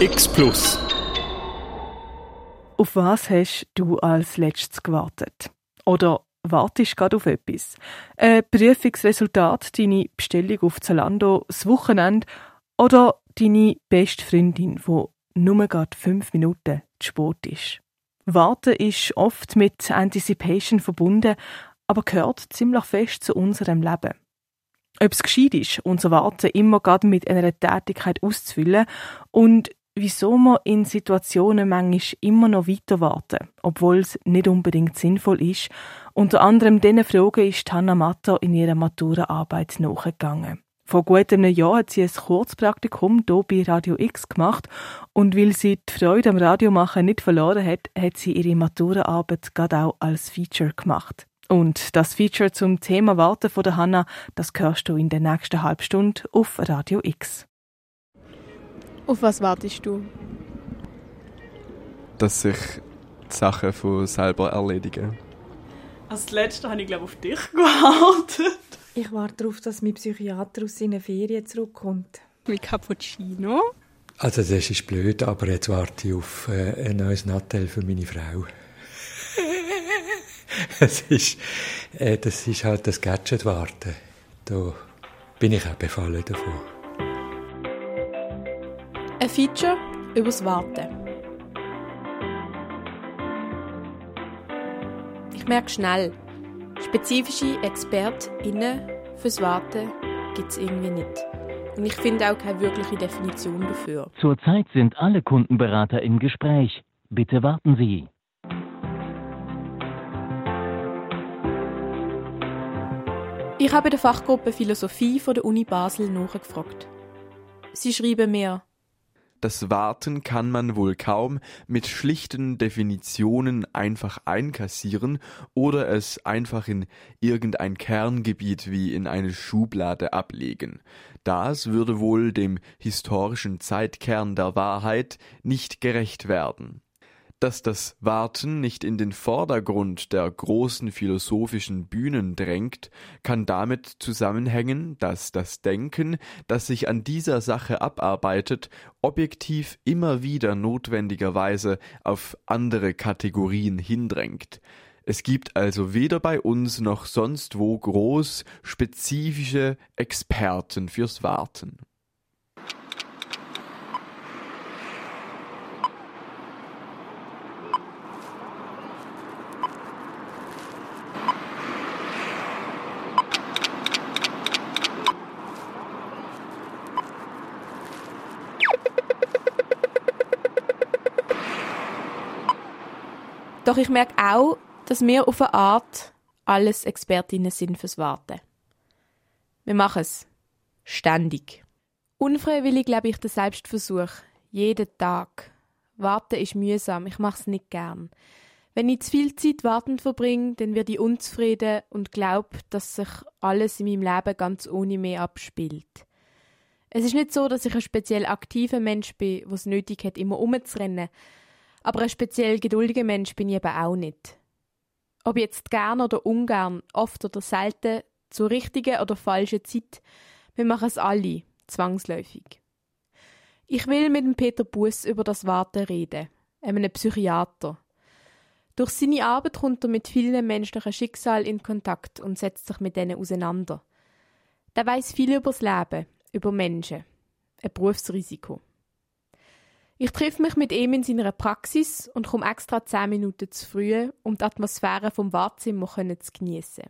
X Plus. Auf was hast du als letztes gewartet? Oder wartest gerade auf etwas? Ein Prüfungsresultat, deine Bestellung auf Zalando, das Wochenende oder deine beste Freundin, die nur gerade fünf Minuten zu spät ist? Warten ist oft mit Anticipation verbunden, aber gehört ziemlich fest zu unserem Leben. Ob es gescheit ist, unser Warten immer gerade mit einer Tätigkeit auszufüllen und wieso wir in Situationen manchmal immer noch weiter warten, obwohl es nicht unbedingt sinnvoll ist. Unter anderem diesen Fragen ist Hanna Matter in ihrer Maturaarbeit nachgegangen. Vor gut einem Jahr hat sie ein Kurzpraktikum hier bei Radio X gemacht und weil sie die Freude am Radiomachen nicht verloren hat, hat sie ihre Maturaarbeit gerade auch als Feature gemacht. Und das Feature zum Thema Warten von der Hanna, das hörst du in der nächsten halben Stunde auf Radio X. Auf was wartest du? Dass sich die Sachen von selber erledigen. Als letzte habe ich glaube auf dich gewartet. Ich warte darauf, dass mein Psychiater aus seinen Ferien zurückkommt. Mit Cappuccino? Also das ist blöd, aber jetzt warte ich auf äh, ein neues Nattel für meine Frau. das, ist, äh, das ist halt das Gadget-Warten. Da bin ich auch befallen davon. Ein Feature übers Warten. Ich merke schnell, Spezifische ExpertInnen fürs Warten gibt es irgendwie nicht. Und ich finde auch keine wirkliche Definition dafür. Zurzeit sind alle Kundenberater im Gespräch. Bitte warten Sie. Ich habe der Fachgruppe Philosophie von der Uni Basel nachgefragt. Sie schreiben mir, das Warten kann man wohl kaum mit schlichten Definitionen einfach einkassieren oder es einfach in irgendein Kerngebiet wie in eine Schublade ablegen. Das würde wohl dem historischen Zeitkern der Wahrheit nicht gerecht werden dass das Warten nicht in den Vordergrund der großen philosophischen Bühnen drängt, kann damit zusammenhängen, dass das Denken, das sich an dieser Sache abarbeitet, objektiv immer wieder notwendigerweise auf andere Kategorien hindrängt. Es gibt also weder bei uns noch sonst wo groß spezifische Experten fürs Warten. Doch ich merke auch, dass wir auf eine Art alles Expertinnen sind fürs Warten. Wir machen es. Ständig. Unfreiwillig lebe ich den Selbstversuch. Jeden Tag. Warten ist mühsam. Ich mache es nicht gern. Wenn ich zu viel Zeit wartend verbringe, dann werde ich unzufrieden und glaube, dass sich alles in meinem Leben ganz ohne mehr abspielt. Es ist nicht so, dass ich ein speziell aktiver Mensch bin, es nötig hat, immer umzurennen, aber ein speziell geduldiger Mensch bin ich eben auch nicht. Ob jetzt gern oder ungern, oft oder selten, zur richtigen oder falschen Zeit, wir machen es alle, zwangsläufig. Ich will mit dem Peter Buß über das Warten reden, einem Psychiater. Durch seine Arbeit kommt er mit vielen menschlichen Schicksalen in Kontakt und setzt sich mit denen auseinander. Der weiß viel übers Leben, über Menschen, ein Berufsrisiko. Ich treffe mich mit ihm in seiner Praxis und komme extra zehn Minuten zu früh, um die Atmosphäre vom Wartezimmer zu geniessen.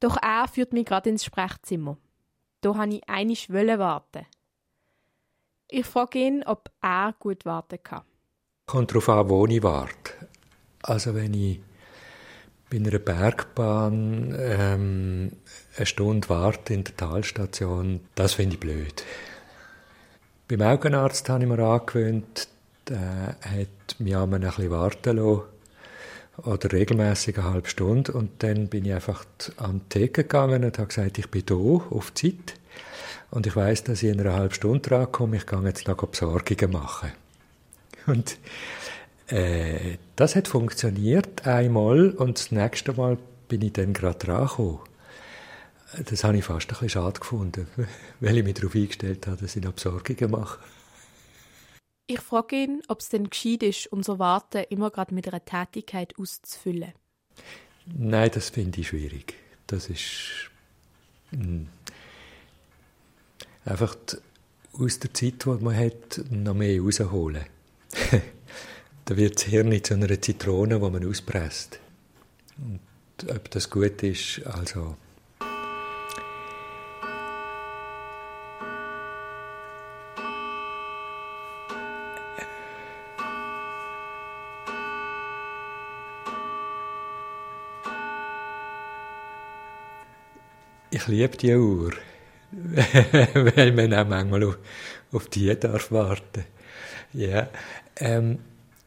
Doch er führt mich gerade ins Sprechzimmer. Da habe ich einig warten. Ich frage ihn, ob er gut warten kann. Kommt darauf an, wo ich warte. Also wenn ich bei einer Bergbahn ähm, eine Stunde warte in der Talstation, das finde ich blöd. Beim Augenarzt habe ich mir angewöhnt, der hat mich einmal ein bisschen warten lassen. Oder regelmäßig eine halbe Stunde. Und dann bin ich einfach an die Theke gegangen und habe gesagt, ich bin hier auf Zeit. Und ich weiß, dass ich in einer halben Stunde drankomme. Ich gehe jetzt noch Besorgungen machen. Und äh, das hat funktioniert einmal und das nächste Mal bin ich dann gerade dran gekommen. Das habe ich fast ein bisschen schade gefunden, weil ich mich darauf eingestellt habe, dass ich noch Besorgungen mache. Ich frage ihn, ob es denn gescheit ist, unser Warten immer gerade mit einer Tätigkeit auszufüllen. Nein, das finde ich schwierig. Das ist mh, hm, einfach aus der Zeit, die man hat, noch mehr rausholen. da wird das Hirn zu einer Zitrone, die man auspresst. Und ob das gut ist, also Ich liebe die Uhr, weil man auch manchmal auf, auf die darf warten. Ja, ähm,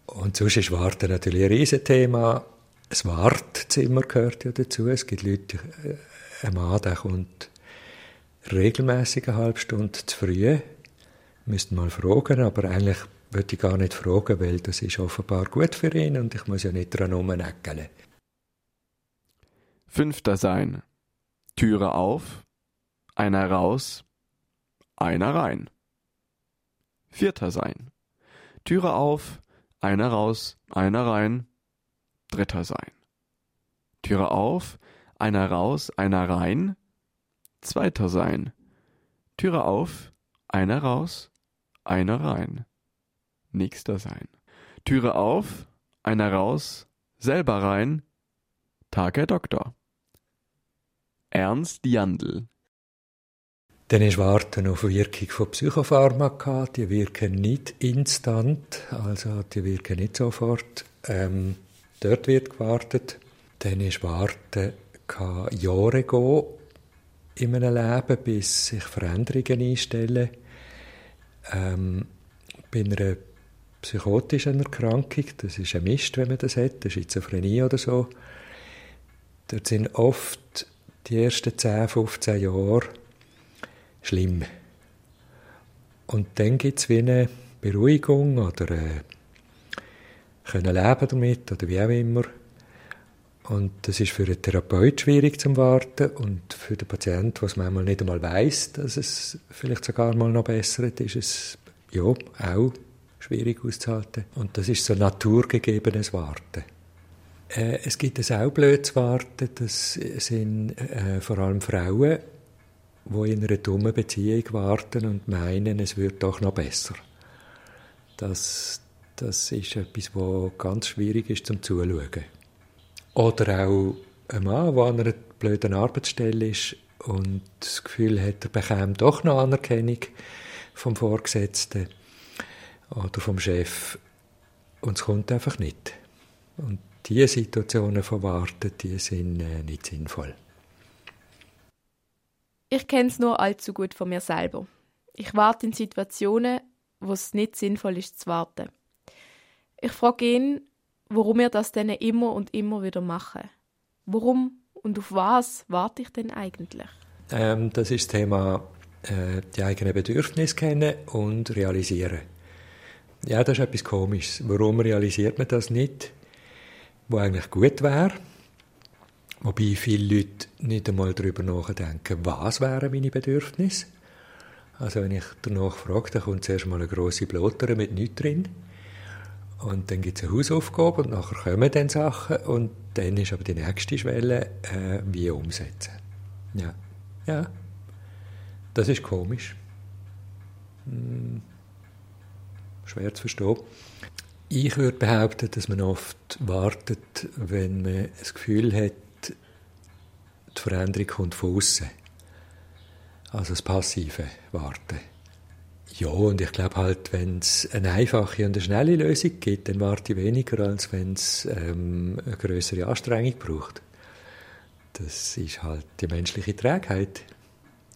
und sonst ist Warten natürlich ein Riesenthema. Das Wartezimmer gehört ja dazu. Es gibt Leute, äh, ein Mann, der kommt regelmäßig eine halbe Stunde zu früh. Müssten mal fragen, aber eigentlich würde ich gar nicht fragen, weil das ist offenbar gut für ihn und ich muss ja nicht dran rumnäckeln. Fünfter sein. Türe auf, einer raus, einer rein. Vierter sein. Türe auf, einer raus, einer rein, dritter sein. Türe auf, einer raus, einer rein, zweiter sein. Türe auf, einer raus, einer rein. Nächster sein. Türe auf, einer raus, selber rein, Tag Herr Doktor. Ernst Jandl. Dann ist Warten auf Wirkung von Psychopharmaka. Die wirken nicht instant, also die wirken nicht sofort. Ähm, dort wird gewartet. Dann ist Warten kann Jahre gehen in einem Leben, bis sich Veränderungen einstellen. Ähm, bei einer psychotischen Erkrankung, das ist ein Mist, wenn man das hat, Schizophrenie oder so, dort sind oft die ersten 10, 15 Jahre schlimm. Und dann gibt es wie eine Beruhigung oder äh, können leben damit oder wie auch immer. Und das ist für den Therapeut schwierig zu warten und für den Patienten, was manchmal nicht einmal weiß, dass es vielleicht sogar mal noch besser ist, ist es ja auch schwierig auszuhalten. Und das ist so naturgegebenes Warten. Äh, es gibt es auch blöd zu warten, das sind äh, vor allem Frauen, die in einer dummen Beziehung warten und meinen, es wird doch noch besser. Das, das ist etwas, was ganz schwierig ist zum Zuschauen. Oder auch ein Mann, der an einer blöden Arbeitsstelle ist und das Gefühl hat, er bekäme doch noch Anerkennung vom Vorgesetzten oder vom Chef und es kommt einfach nicht. Und diese Situationen von Warten, die sind äh, nicht sinnvoll. Ich kenne es nur allzu gut von mir selber. Ich warte in Situationen, wo es nicht sinnvoll ist zu warten. Ich frage ihn, warum wir das denn immer und immer wieder machen. Warum und auf was warte ich denn eigentlich? Ähm, das ist das Thema äh, die eigenen Bedürfnisse kennen und realisieren. Ja, das ist etwas Komisches. Warum realisiert man das nicht? Wo eigentlich gut wäre. Wobei viele Leute nicht einmal darüber nachdenken, was wären meine Bedürfnisse. Also wenn ich danach frage, dann kommt zuerst mal eine grosse Blotere mit nichts drin. Und dann gibt es eine Hausaufgabe und nachher kommen dann Sachen und dann ist aber die nächste Schwelle, äh, wie umsetzen. Ja. Ja. Das ist komisch. Hm. Schwer zu verstehen. Ich würde behaupten, dass man oft wartet, wenn man das Gefühl hat, die Veränderung kommt von außen. Also das passive Warten. Ja, und ich glaube halt, wenn es eine einfache und eine schnelle Lösung gibt, dann warte ich weniger, als wenn es ähm, eine größere Anstrengung braucht. Das ist halt die menschliche Trägheit.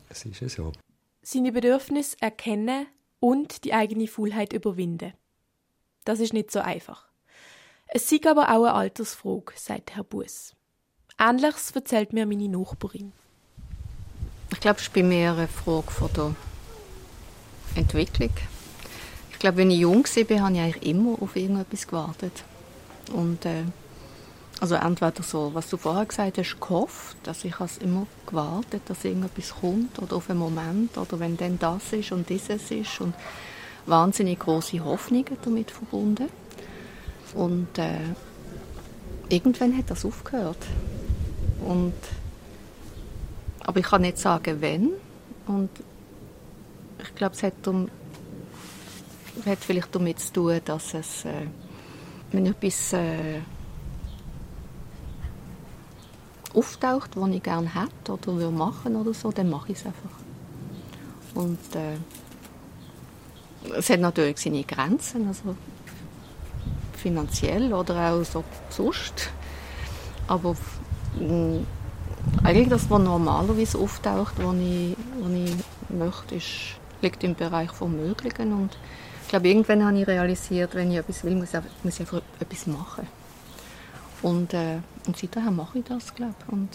Das ist ja so. Seine Bedürfnisse erkennen und die eigene Faulheit überwinden. Das ist nicht so einfach. Es ist aber auch eine Altersfrage, sagt Herr Buß. Ähnliches erzählt mir meine Nachbarin. Ich glaube, es ist bei mir eine Frage von der Entwicklung. Ich glaube, wenn ich jung war, habe ich eigentlich immer auf irgendetwas gewartet. Und äh, also entweder so, was du vorher gesagt hast, gehofft, dass ich has immer gewartet, dass irgendetwas kommt oder auf einen Moment oder wenn dann das ist und dieses ist und wahnsinnig große Hoffnungen damit verbunden. Und äh, irgendwann hat das aufgehört. Und, aber ich kann nicht sagen, wenn. Und ich glaube, es hat, um, hat vielleicht damit zu tun, dass es, äh, wenn etwas äh, auftaucht, was ich gerne hätte oder will machen oder so, dann mache ich es einfach. Und äh, es hat natürlich seine Grenzen, also finanziell oder auch so sonst. Aber mm, eigentlich das, was normalerweise auftaucht, was ich, was ich möchte, ist, liegt im Bereich von Möglichen. Und ich glaube, irgendwann habe ich realisiert, wenn ich etwas will, muss ich, muss ich einfach etwas machen. Und, äh, und seitdem mache ich das, glaube ich. Und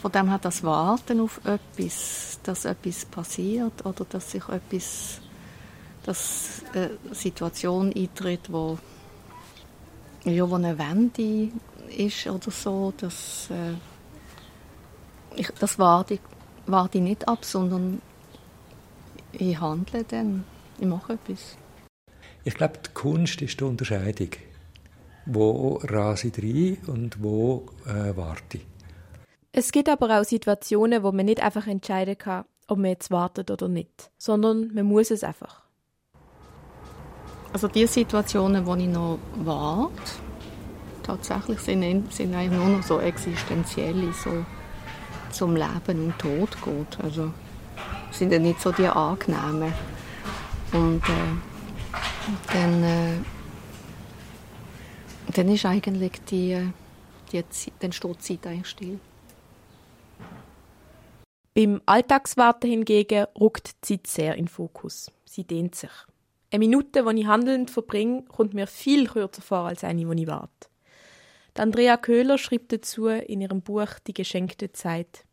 von dem her das Warten auf etwas, dass etwas passiert oder dass sich etwas, dass eine Situation eintritt, wo, ja, wo eine Wende ist oder so, dass, äh, ich, das warte ich, warte ich nicht ab, sondern ich handle dann, ich mache etwas. Ich glaube, die Kunst ist die Unterscheidung wo rase ich rein und wo äh, warte ich. Es gibt aber auch Situationen, wo man nicht einfach entscheiden kann, ob man jetzt wartet oder nicht, sondern man muss es einfach. Also die Situationen, wo ich noch warte, tatsächlich sind, sind eigentlich nur noch so existenzielle, so zum Leben und Tod geht. Also sind ja nicht so die angenehmen. Und äh, dann äh, dann ist eigentlich die, die Zeit, dann steht die Zeit eigentlich still. Beim Alltagswarten hingegen rückt die Zeit sehr in den Fokus. Sie dehnt sich. Eine Minute, die ich handelnd verbringe, kommt mir viel kürzer vor als eine, die ich warte. Andrea Köhler schreibt dazu in ihrem Buch Die geschenkte Zeit.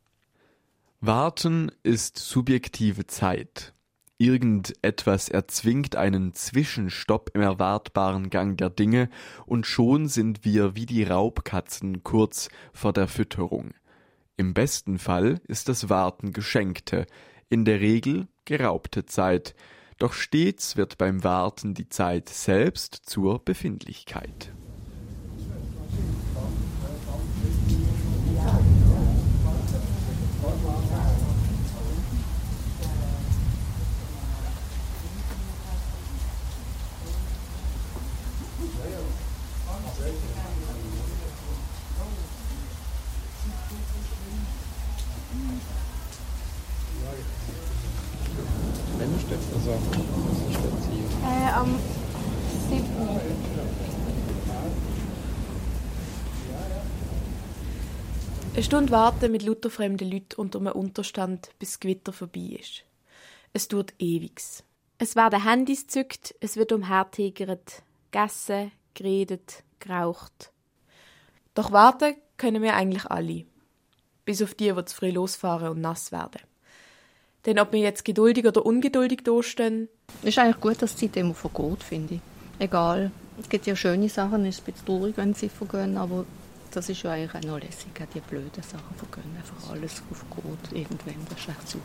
Warten ist subjektive Zeit. Irgendetwas erzwingt einen Zwischenstopp im erwartbaren Gang der Dinge, und schon sind wir wie die Raubkatzen kurz vor der Fütterung. Im besten Fall ist das Warten geschenkte, in der Regel geraubte Zeit, doch stets wird beim Warten die Zeit selbst zur Befindlichkeit. Eine Stunde warten mit lauter fremden Leuten unter einem Unterstand, bis das Gewitter vorbei ist. Es tut ewigs. Es werden Handys zückt, es wird umhertigert, gegessen, geredet, geraucht. Doch warten können wir eigentlich alle. Bis auf die, die zu früh losfahren und nass werden. Denn ob wir jetzt geduldig oder ungeduldig dastehen. Es ist eigentlich gut, dass die Zeit immer vergeht, finde ich. Egal. Es gibt ja schöne Sachen, es ist ein bisschen traurig, wenn sie vergehen, aber das ist ja eigentlich auch noch lässig, die blöden Sachen vergehen. Einfach alles auf Gut, irgendwann, das ist echt super.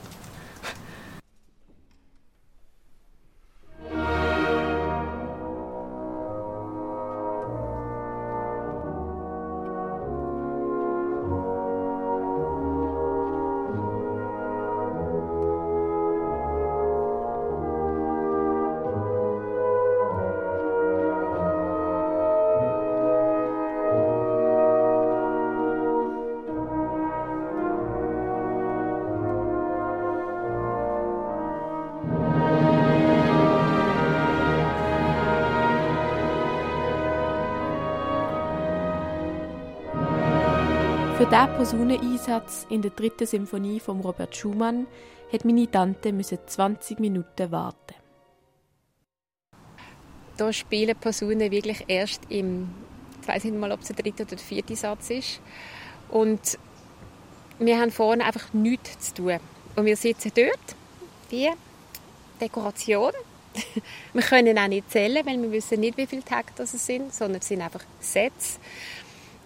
Personeneinsatz in der dritten Symphonie von Robert Schumann hat meine Tante 20 Minuten warten. Da spielen Personen wirklich erst im, ich weiß nicht mal, ob es der dritte oder der vierte Satz ist. Und wir haben vorne einfach nichts zu tun. Und wir sitzen dort, wie Dekoration. wir können auch nicht zählen, weil wir wissen nicht, wie viele Tage das sind, sondern es sind einfach Sätze.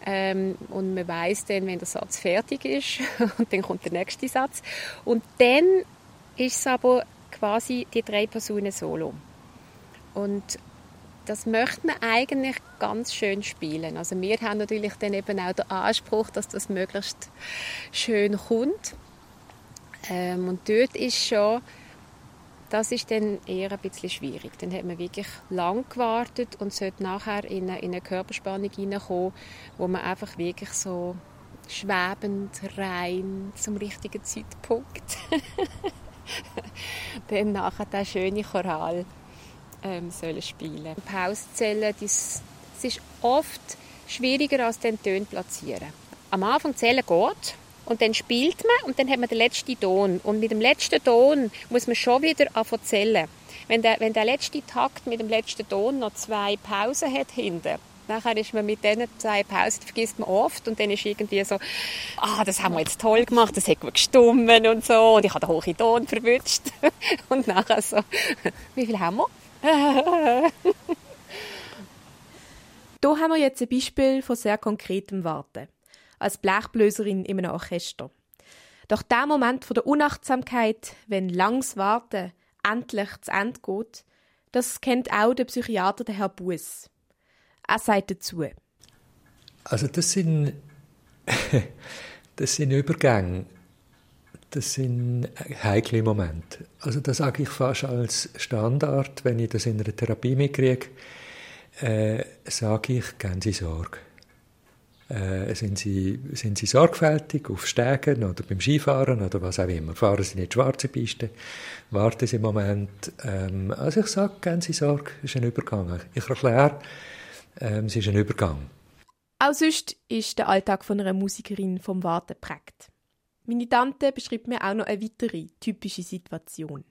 Ähm, und man weiß dann, wenn der Satz fertig ist, und dann kommt der nächste Satz. Und dann ist es aber quasi die drei Personen solo. Und das möchte man eigentlich ganz schön spielen. Also wir haben natürlich dann eben auch den Anspruch, dass das möglichst schön kommt. Ähm, und dort ist schon, das ist dann eher ein bisschen schwierig. Dann hat man wirklich lang gewartet und sollte nachher in eine, in eine Körperspannung hineinkommen, wo man einfach wirklich so schwebend rein zum richtigen Zeitpunkt dann nachher der schöne Choral ähm, sollen spielen. Pausenzählen, das, das ist oft schwieriger als den Ton platzieren. Am Anfang zählen geht und dann spielt man und dann hat man den letzten Ton und mit dem letzten Ton muss man schon wieder anfangen zählen. Wenn der, wenn der letzte Takt mit dem letzten Ton noch zwei Pausen hat hinten, nachher ist man mit diesen zwei Pausen, vergisst man oft und dann ist irgendwie so, ah, das haben wir jetzt toll gemacht, das hat gut gestummen und so und ich habe den hohen Ton verwünscht und nachher so, wie viel haben wir? Hier haben wir jetzt ein Beispiel von sehr konkretem Warten. Als Blechblöserin in einem Orchester. Doch der Moment von der Unachtsamkeit, wenn langs Warten endlich zu Ende geht, das kennt auch der Psychiater, der Herr Buß. Er sagt dazu. Also das sind, das sind Übergänge das sind heikle Momente. Also das sage ich fast als Standard, wenn ich das in einer Therapie mitkriege, äh, sage ich, geben Sie Sorge. Äh, sind, Sie, sind Sie sorgfältig auf Stegen oder beim Skifahren oder was auch immer. Fahren Sie nicht schwarze Piste, warten Sie einen Moment. Ähm, also ich sage, geben Sie Sorge, es ist ein Übergang. Ich erkläre, ähm, es ist ein Übergang. Auch sonst ist der Alltag von einer Musikerin vom Warten prägt. Meine Tante beschreibt mir auch noch eine weitere typische Situation.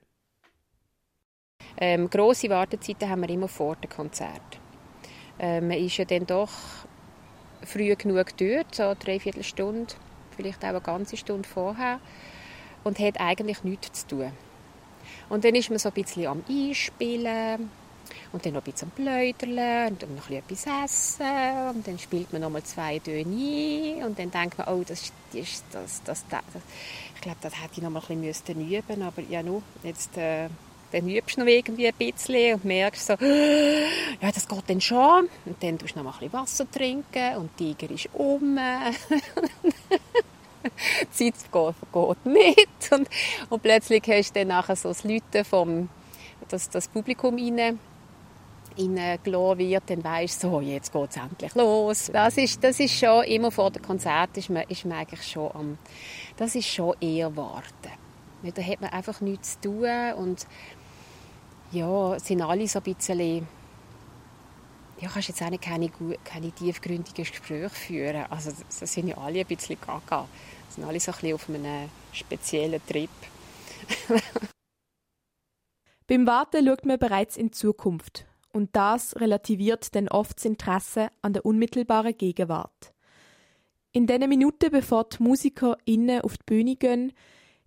Ähm, grosse Wartezeiten haben wir immer vor dem Konzert. Ähm, man ist ja dann doch früh genug dort, so dreiviertel Stunde, vielleicht auch eine ganze Stunde vorher und hat eigentlich nichts zu tun. Und dann ist man so ein bisschen am Einspielen, und dann noch ein bisschen Pläudern und dann noch etwas essen. Und dann spielt man noch mal zwei Töne ein. Und dann denkt man, oh, das ist das, das, das, das. Ich glaube, das hätte ich noch mal ein bisschen üben Aber ja, nur, jetzt... Äh, dann übst du noch irgendwie ein bisschen und merkst so, ja, das geht dann schon. Und dann tust du noch mal ein bisschen Wasser trinken und der Tiger ist um. die Zeit geht, geht nicht. Und, und plötzlich hast du dann nachher so das Leuten vom das, das Publikum rein reingelassen wird, dann weisst du, so, jetzt geht es endlich los. Das ist, das ist schon, immer vor dem Konzert ist man, ist man eigentlich schon am, das ist schon eher warten. Da hat man einfach nichts zu tun und ja, sind alle so ein bisschen ja, kannst jetzt auch keine, keine tiefgründigen Gespräche führen. Also das sind ja alle ein bisschen gaga. Das sind alle so ein bisschen auf einem speziellen Trip. Beim Warten schaut man bereits in die Zukunft und das relativiert dann oft das Interesse an der unmittelbaren Gegenwart. In den Minuten, bevor die Musiker innen auf die Bühne gehen,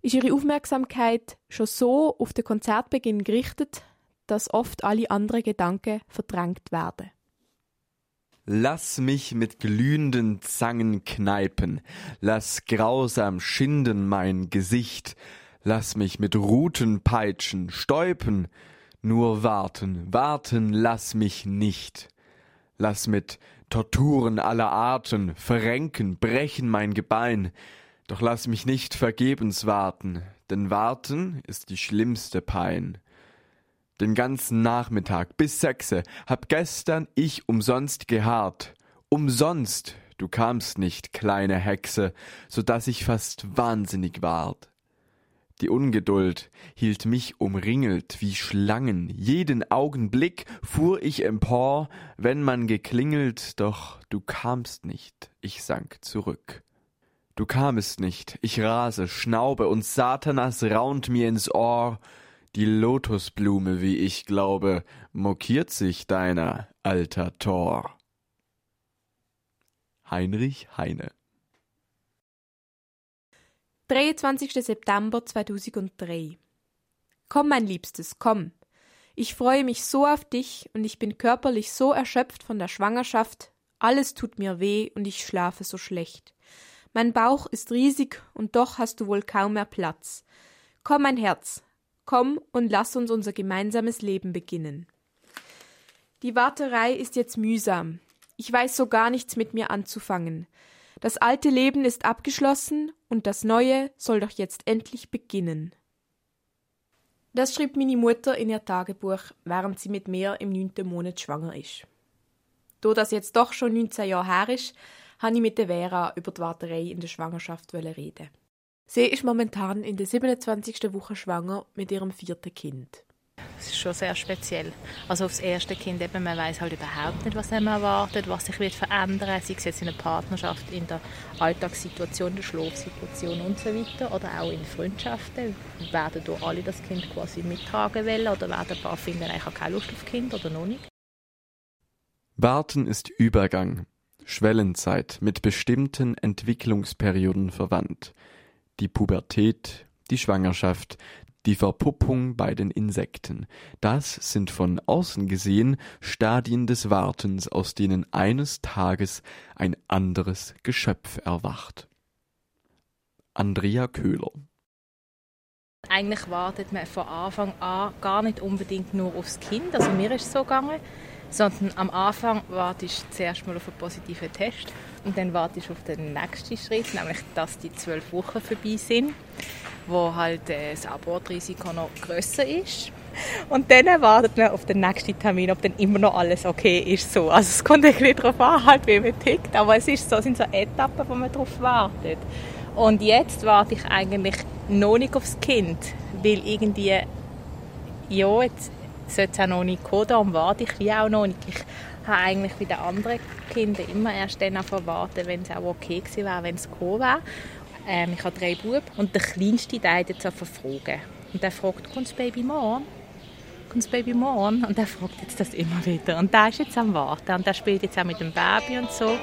ist ihre Aufmerksamkeit schon so auf den Konzertbeginn gerichtet, dass oft alle anderen Gedanken verdrängt werden. Lass mich mit glühenden Zangen kneipen, lass grausam schinden mein Gesicht, lass mich mit Ruten peitschen, stäupen, nur warten, warten lass mich nicht. Lass mit Torturen aller Arten verrenken, brechen mein Gebein, doch lass mich nicht vergebens warten, denn warten ist die schlimmste Pein. Den ganzen Nachmittag bis sechse. Hab gestern ich umsonst geharrt, umsonst, du kamst nicht, kleine Hexe, so dass ich fast wahnsinnig ward. Die Ungeduld hielt mich umringelt wie Schlangen, jeden Augenblick fuhr ich empor, wenn man geklingelt, doch du kamst nicht, ich sank zurück. Du kamest nicht, ich rase, schnaube, und Satanas raunt mir ins Ohr, die Lotusblume, wie ich glaube, mokiert sich deiner, alter Tor. Heinrich Heine 23. September 2003. Komm, mein Liebstes, komm. Ich freue mich so auf dich und ich bin körperlich so erschöpft von der Schwangerschaft. Alles tut mir weh und ich schlafe so schlecht. Mein Bauch ist riesig und doch hast du wohl kaum mehr Platz. Komm, mein Herz, komm und lass uns unser gemeinsames Leben beginnen. Die Warterei ist jetzt mühsam. Ich weiß so gar nichts mit mir anzufangen. Das alte Leben ist abgeschlossen und das neue soll doch jetzt endlich beginnen. Das schrieb meine Mutter in ihr Tagebuch, während sie mit mir im neunten Monat schwanger ist. Da das jetzt doch schon 19 Jahre her ist, habe ich mit der Vera über die Warterei in der Schwangerschaft reden. Sie ist momentan in der 27. Woche schwanger mit ihrem vierten Kind. Es ist schon sehr speziell. Also aufs erste Kind eben, man weiß halt überhaupt nicht, was einem erwartet, was sich wird verändern, sei es jetzt in der Partnerschaft, in der Alltagssituation, der Schlafsituation und so weiter, oder auch in Freundschaften. Werden da alle das Kind quasi mittragen wollen oder werden ein paar finden, ich habe keine Lust auf Kind oder noch nicht? Warten ist Übergang, Schwellenzeit mit bestimmten Entwicklungsperioden verwandt. Die Pubertät, die Schwangerschaft, die Verpuppung bei den Insekten. Das sind von außen gesehen Stadien des Wartens, aus denen eines Tages ein anderes Geschöpf erwacht. Andrea Köhler eigentlich wartet man von Anfang an gar nicht unbedingt nur aufs Kind, also mir ist es so gegangen, sondern am Anfang wartest du zuerst mal auf einen positiven Test und dann wartest du auf den nächsten Schritt, nämlich dass die zwölf Wochen vorbei sind wo halt äh, das Abortrisiko noch grösser ist. Und dann wartet man auf den nächsten Termin, ob dann immer noch alles okay ist. So. Also es kommt ein bisschen darauf an, halt, wie man tickt. Aber es ist so, sind so Etappen, wo man darauf wartet. Und jetzt warte ich eigentlich noch nicht aufs Kind, weil irgendwie, ja, jetzt sollte es auch noch nicht kommen, darum warte ich wie auch noch nicht. Ich habe eigentlich bei den anderen Kindern immer erst dann warten, wenn es auch okay gewesen wäre, wenn es gekommen wäre. Ähm, ich habe drei Buben und der kleinste der hat jetzt verfragen. Und der fragt, kommt das Baby morgen? Kommt das Baby morgen? Und der fragt jetzt das immer wieder. Und der ist jetzt am Warten. Und der spielt jetzt auch mit dem Baby und so.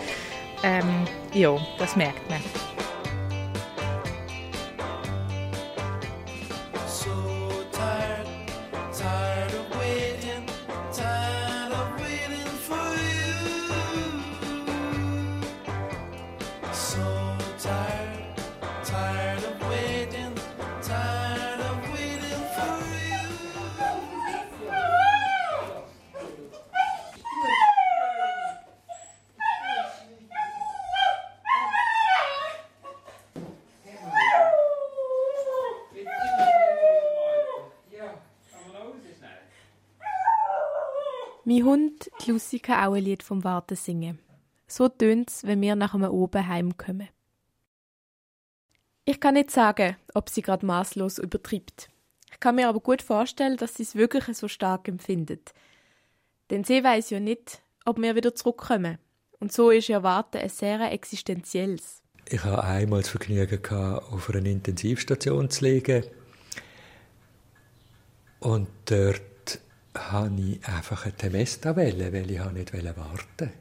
Ähm, ja, das merkt man. Mein Lucy, kann auch ein Lied vom Warten singen. So tönt es, wenn wir nach einem Oben heimkommen. Ich kann nicht sagen, ob sie gerade maßlos übertreibt. Ich kann mir aber gut vorstellen, dass sie es wirklich so stark empfindet. Denn sie weiß ja nicht, ob wir wieder zurückkommen. Und so ist ihr Warten ein sehr existenzielles. Ich hatte einmal das Vergnügen, auf einer Intensivstation zu liegen. Und dort habe ich einfach ein Temesta wählen, weil ich nicht warten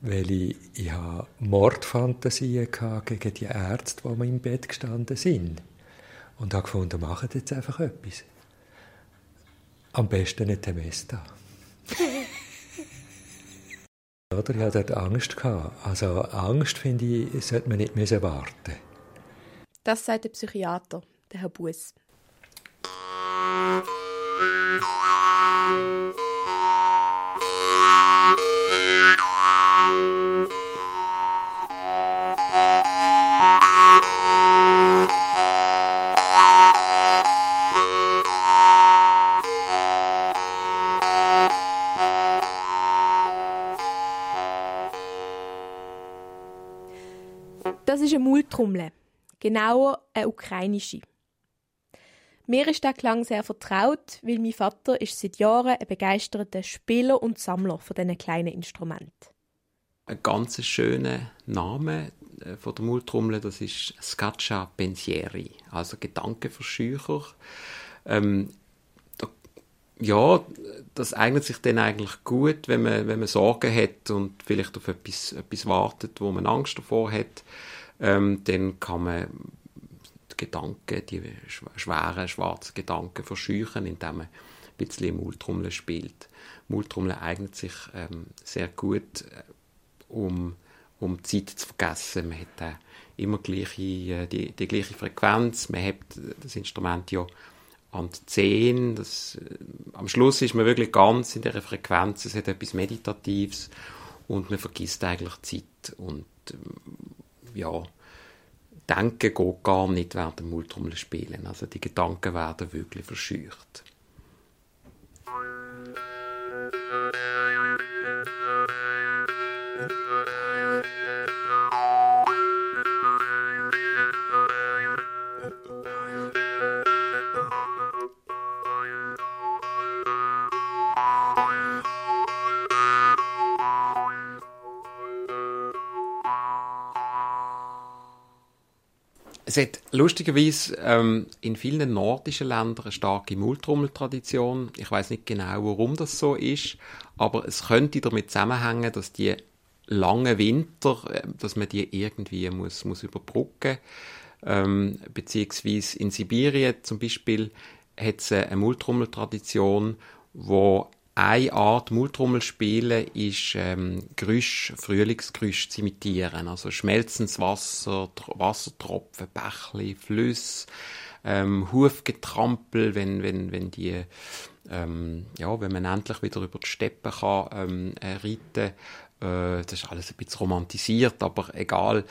weil ich, ich habe Mordfantasien gegen die Ärzte, die mir im Bett gestanden sind. Und habe gefunden, machen jetzt einfach etwas. Am besten ein Temesta. Oder ich hatte dort Angst. Gehabt. Also Angst, finde ich, sollte man nicht müssen warten Das sagt der Psychiater, der Herr Buß. Multrommel, genauer eine ukrainische. Mir ist der Klang sehr vertraut, weil mein Vater ist seit Jahren ein begeisterter Spieler und Sammler von diesen kleinen Instrumenten. Ein ganz schöner Name äh, von der Multrommel, das ist Scaccia Pensieri, also Gedankenverscheucher. Ähm, da, ja, das eignet sich dann eigentlich gut, wenn man, wenn man Sorgen hat und vielleicht auf etwas, etwas wartet, wo man Angst davor hat. Ähm, dann kann man Gedanken, die schweren, schwarzen Gedanken verscheuchen, indem man ein bisschen Multrommel spielt. Multrommel eignet sich ähm, sehr gut, äh, um, um Zeit zu vergessen. Man hat äh, immer gleiche, äh, die, die gleiche Frequenz, man hat das Instrument ja an die Zehen. Das, äh, am Schluss ist man wirklich ganz in der Frequenz, es hat etwas Meditatives und man vergisst eigentlich Zeit und äh, ja, Denken geht gar nicht während dem Multrommel spielen. Also die Gedanken werden wirklich verscheucht. Es hat lustigerweise ähm, in vielen nordischen Ländern eine starke Multrommeltradition. Ich weiß nicht genau, warum das so ist, aber es könnte damit zusammenhängen, dass die langen Winter, äh, dass man die irgendwie muss, muss überbrücken ähm, beziehungsweise in Sibirien zum Beispiel hat es eine Multrommeltradition, wo eine Art Multrommel spielen ist ähm, Gerüsch, Frühlingsgerüsch zu imitieren. Also schmelzendes Wasser, Wassertropfen, Bächli, Flüsse, ähm, Hufgetrampel, wenn, wenn, wenn die, ähm, ja, wenn man endlich wieder über die Steppen kann, ähm, äh, reiten äh, das ist alles ein bisschen romantisiert, aber egal.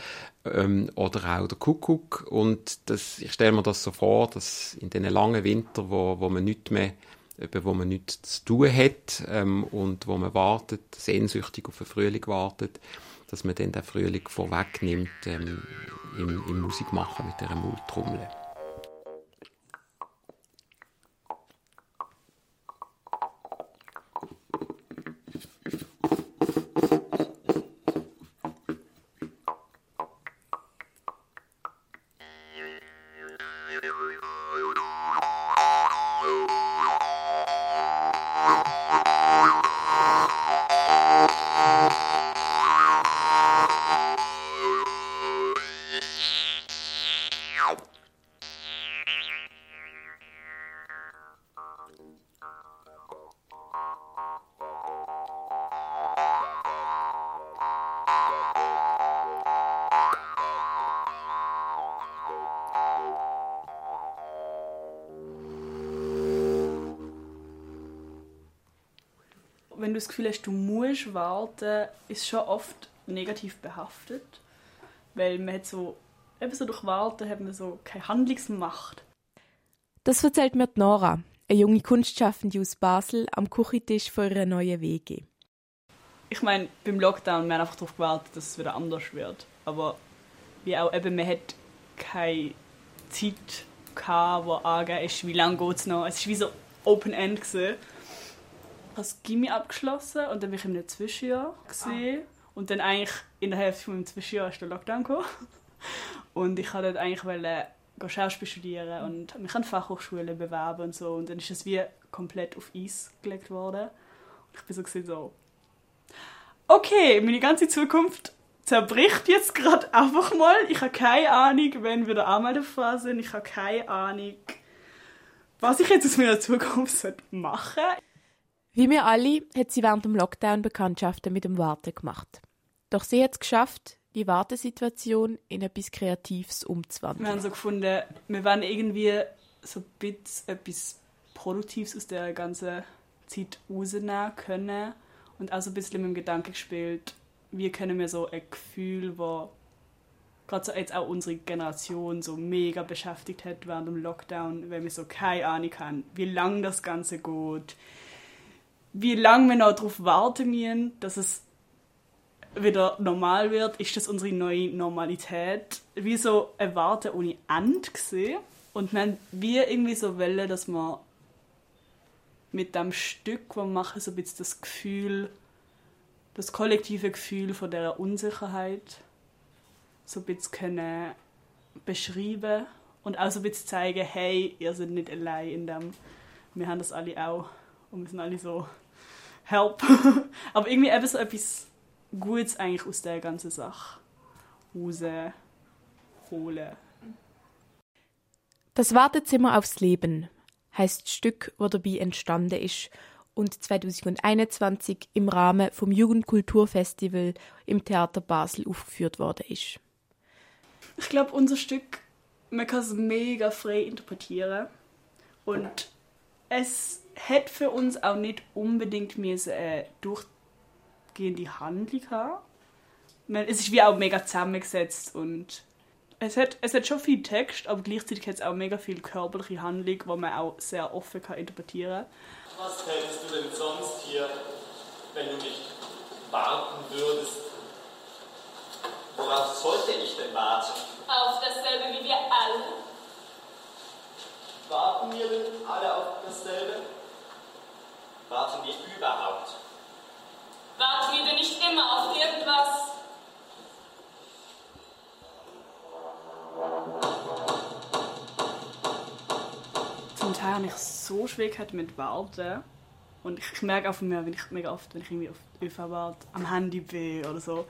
Ähm, oder auch der Kuckuck. Und das, ich stelle mir das so vor, dass in den langen Winter, wo, wo man nicht mehr eben, wo man nichts zu tun hat ähm, und wo man wartet, sehnsüchtig auf den Frühling wartet, dass man dann den Frühling vorwegnimmt ähm, im, im Musikmachen mit dieser Multrommel. Du das Gefühl hast, du musst warten, ist schon oft negativ behaftet. Weil man hat so, eben so durch Warten hat man so keine Handlungsmacht. Das erzählt mir Nora, eine junge Kunstschaffende aus Basel, am Küchentisch von ihrer neuen WG. Ich meine, beim Lockdown, wir haben einfach darauf gewartet, dass es wieder anders wird. Aber wie auch eben, man hat keine Zeit gehabt, die angegeben ist, wie lange geht es noch. Es war wie so Open-End. Gewesen das Gimmi abgeschlossen und dann war ich in einem Zwischenjahr. Gewesen. Ah. Und dann eigentlich in der Hälfte meinem Zwischenjahr ist der Lockdown gekommen. Und ich wollte eigentlich Schauspiel studieren und mich an Fachhochschulen bewerben und so. Und dann ist es wie komplett auf Eis gelegt worden. Und ich bin so, gewesen, so okay, meine ganze Zukunft zerbricht jetzt gerade einfach mal. Ich habe keine Ahnung, wenn wir da Anmeldephase sind. Ich habe keine Ahnung, was ich jetzt aus meiner Zukunft machen soll. Wie wir alle hat sie während dem Lockdown Bekanntschaften mit dem Warten gemacht. Doch sie hat es geschafft, die Wartesituation in etwas Kreatives umzuwandeln. Wir haben so gefunden, wir wollen irgendwie so ein bisschen etwas Produktives aus der ganzen Zeit rausnehmen können und auch so ein bisschen mit dem Gedanken gespielt, wie können wir so ein Gefühl, das gerade so jetzt auch unsere Generation so mega beschäftigt hat während dem Lockdown, wenn wir so keine Ahnung haben, wie lange das Ganze geht, wie lange wir noch darauf warten müssen, dass es wieder normal wird, ist das unsere neue Normalität. Wie so ein Warten ohne Ende gesehen. Und wir wie irgendwie so wollen, dass man mit dem Stück, das wir machen, so ein bisschen das Gefühl, das kollektive Gefühl von der Unsicherheit so ein bisschen können beschreiben und auch so ein bisschen zeigen, hey, ihr seid nicht allein in dem. Wir haben das alle auch und wir sind alle so help. Aber irgendwie eben so etwas Gutes eigentlich aus der ganzen Sache rausholen. Das Wartezimmer aufs Leben heißt das Stück, das dabei entstanden ist und 2021 im Rahmen vom Jugendkulturfestival im Theater Basel aufgeführt worden ist. Ich glaube, unser Stück, man kann es mega frei interpretieren. Und es hat für uns auch nicht unbedingt eine durchgehende Handlung haben. Es ist wie auch mega zusammengesetzt und es hat, es hat schon viel Text, aber gleichzeitig hat es auch mega viel körperliche Handlung, die man auch sehr offen kann interpretieren kann. Was tätest du denn sonst hier, wenn du nicht warten würdest? Worauf sollte ich denn warten? Auf dasselbe wie wir alle. Warten wir denn alle auf dasselbe? Warten wir überhaupt? Warten wir denn nicht immer auf irgendwas? Zum Teil habe ich so Schwierigkeiten mit Warten. Und ich merke auch von mir, wenn ich mega oft, wenn ich irgendwie auf ÖV warte, am Handy bin oder so,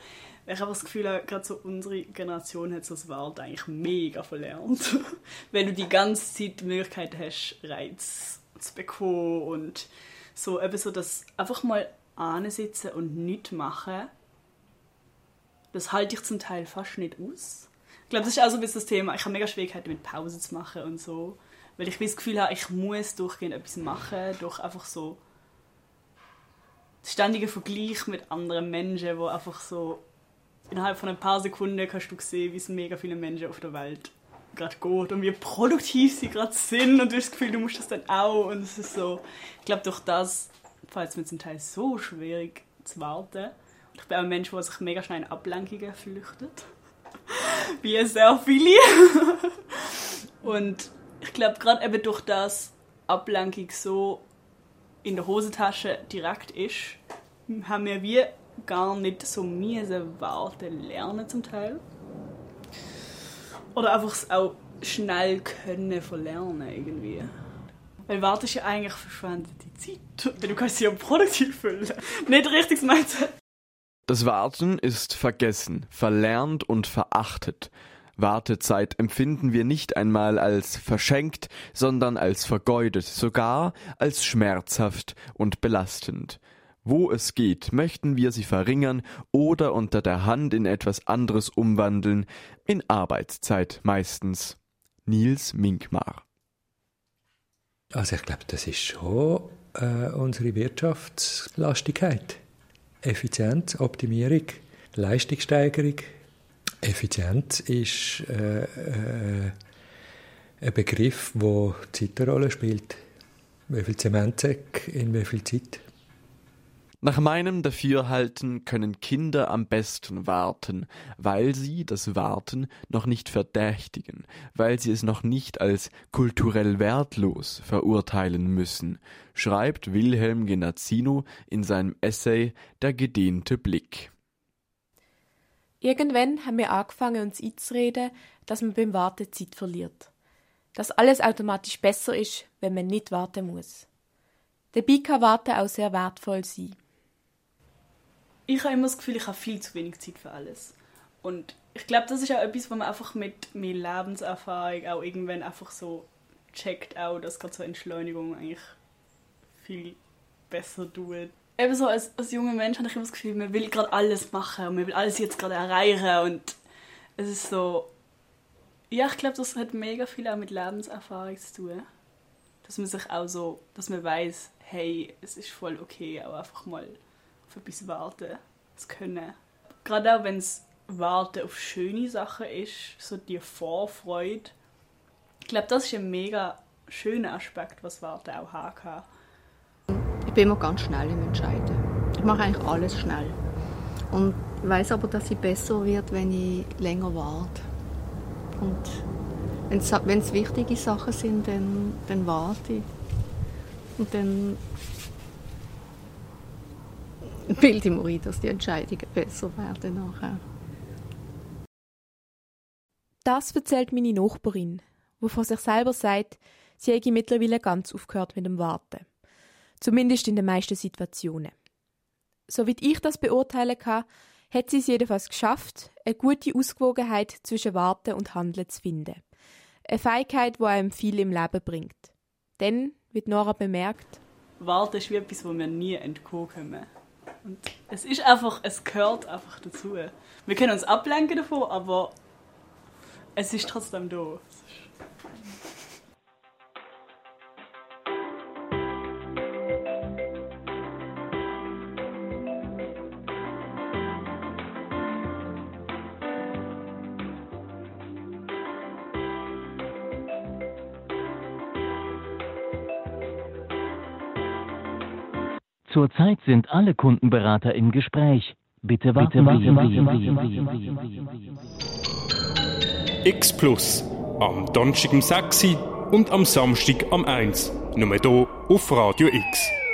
ich habe das Gefühl, gerade so unsere Generation hat so das Warten eigentlich mega verlernt. wenn du die ganze Zeit die Möglichkeit hast, Reiz zu bekommen und so eben so das einfach mal ansitzen und nichts machen, das halte ich zum Teil fast nicht aus. Ich glaube, das ist auch so ein bisschen das Thema. Ich habe mega Schwierigkeiten mit Pause zu machen und so. Weil ich das Gefühl habe, ich muss durchgehend etwas machen, durch einfach so ständigen Vergleich mit anderen Menschen, wo einfach so innerhalb von ein paar Sekunden kannst du sehen, wie es mega viele Menschen auf der Welt gerade geht und wie produktiv sie gerade sind und du hast das Gefühl, du musst das dann auch und es ist so, ich glaube durch das fällt es mir zum Teil so schwierig zu warten. Und ich bin auch ein Mensch, der sich mega schnell in Ablenkungen flüchtet. wie sehr viele. und ich glaube gerade eben durch das Ablenkung so in der Hosentasche direkt ist, haben wir wie gar nicht so miese warten lernen zum Teil. Oder einfach auch schnell können verlernen irgendwie. Weil warten ist ja eigentlich verschwendete Zeit. Denn du kannst sie ja produktiv füllen. Nicht richtiges Mindset. Das Warten ist vergessen, verlernt und verachtet. Wartezeit empfinden wir nicht einmal als verschenkt, sondern als vergeudet, sogar als schmerzhaft und belastend. Wo es geht, möchten wir sie verringern oder unter der Hand in etwas anderes umwandeln, in Arbeitszeit meistens. Nils Minkmar also ich glaube, das ist schon äh, unsere Wirtschaftslastigkeit. Effizienz, Optimierung, Leistungssteigerung. Effizienz ist äh, äh, ein Begriff, der Zeit eine Rolle spielt. Wie viel Zementsäcke in wie viel Zeit? Nach meinem Dafürhalten können Kinder am besten warten, weil sie das Warten noch nicht verdächtigen, weil sie es noch nicht als kulturell wertlos verurteilen müssen, schreibt Wilhelm Genazzino in seinem Essay Der gedehnte Blick. Irgendwann haben wir angefangen, uns einzureden, dass man beim Warten Zeit verliert. Dass alles automatisch besser ist, wenn man nicht warten muss. Dabei kann Warten auch sehr wertvoll sein ich habe immer das Gefühl, ich habe viel zu wenig Zeit für alles. Und ich glaube, das ist auch etwas, was man einfach mit mehr Lebenserfahrung auch irgendwann einfach so checkt, auch, dass gerade so Entschleunigung eigentlich viel besser tut. Ebenso als, als junger Mensch habe ich immer das Gefühl, man will gerade alles machen und man will alles jetzt gerade erreichen und es ist so... Ja, ich glaube, das hat mega viel auch mit Lebenserfahrung zu tun. Dass man sich auch so, dass man weiß, hey, es ist voll okay, auch einfach mal auf etwas warten zu können. Gerade auch wenn es Warten auf schöne Sachen ist, so die Vorfreude. Ich glaube, das ist ein mega schöner Aspekt, was Warten auch haben kann. Ich bin immer ganz schnell im Entscheiden. Ich mache eigentlich alles schnell. Und weiß aber, dass ich besser wird, wenn ich länger warte. Und wenn es wichtige Sachen sind, dann, dann warte ich. Und dann bilde ich mir ein, dass die Entscheidungen besser werden nachher. Das erzählt meine Nachbarin, die von sich selber sagt, sie hätte mittlerweile ganz aufgehört mit dem Warten. Zumindest in den meisten Situationen. Soweit ich das beurteilen kann, hat sie es jedenfalls geschafft, eine gute Ausgewogenheit zwischen Warten und Handeln zu finden. Eine Fähigkeit, die einem viel im Leben bringt. Denn, wie Nora bemerkt, Warten ist wie etwas, wo wir nie entkommen können. Und es ist einfach, es gehört einfach dazu. Wir können uns ablenken davon, aber es ist trotzdem da. Zurzeit sind alle Kundenberater im Gespräch. Bitte warten, Bitte warten Sie. X Plus. Am Donnerstag um 6 Uhr und am Samstag am 1 Nur hier auf Radio X.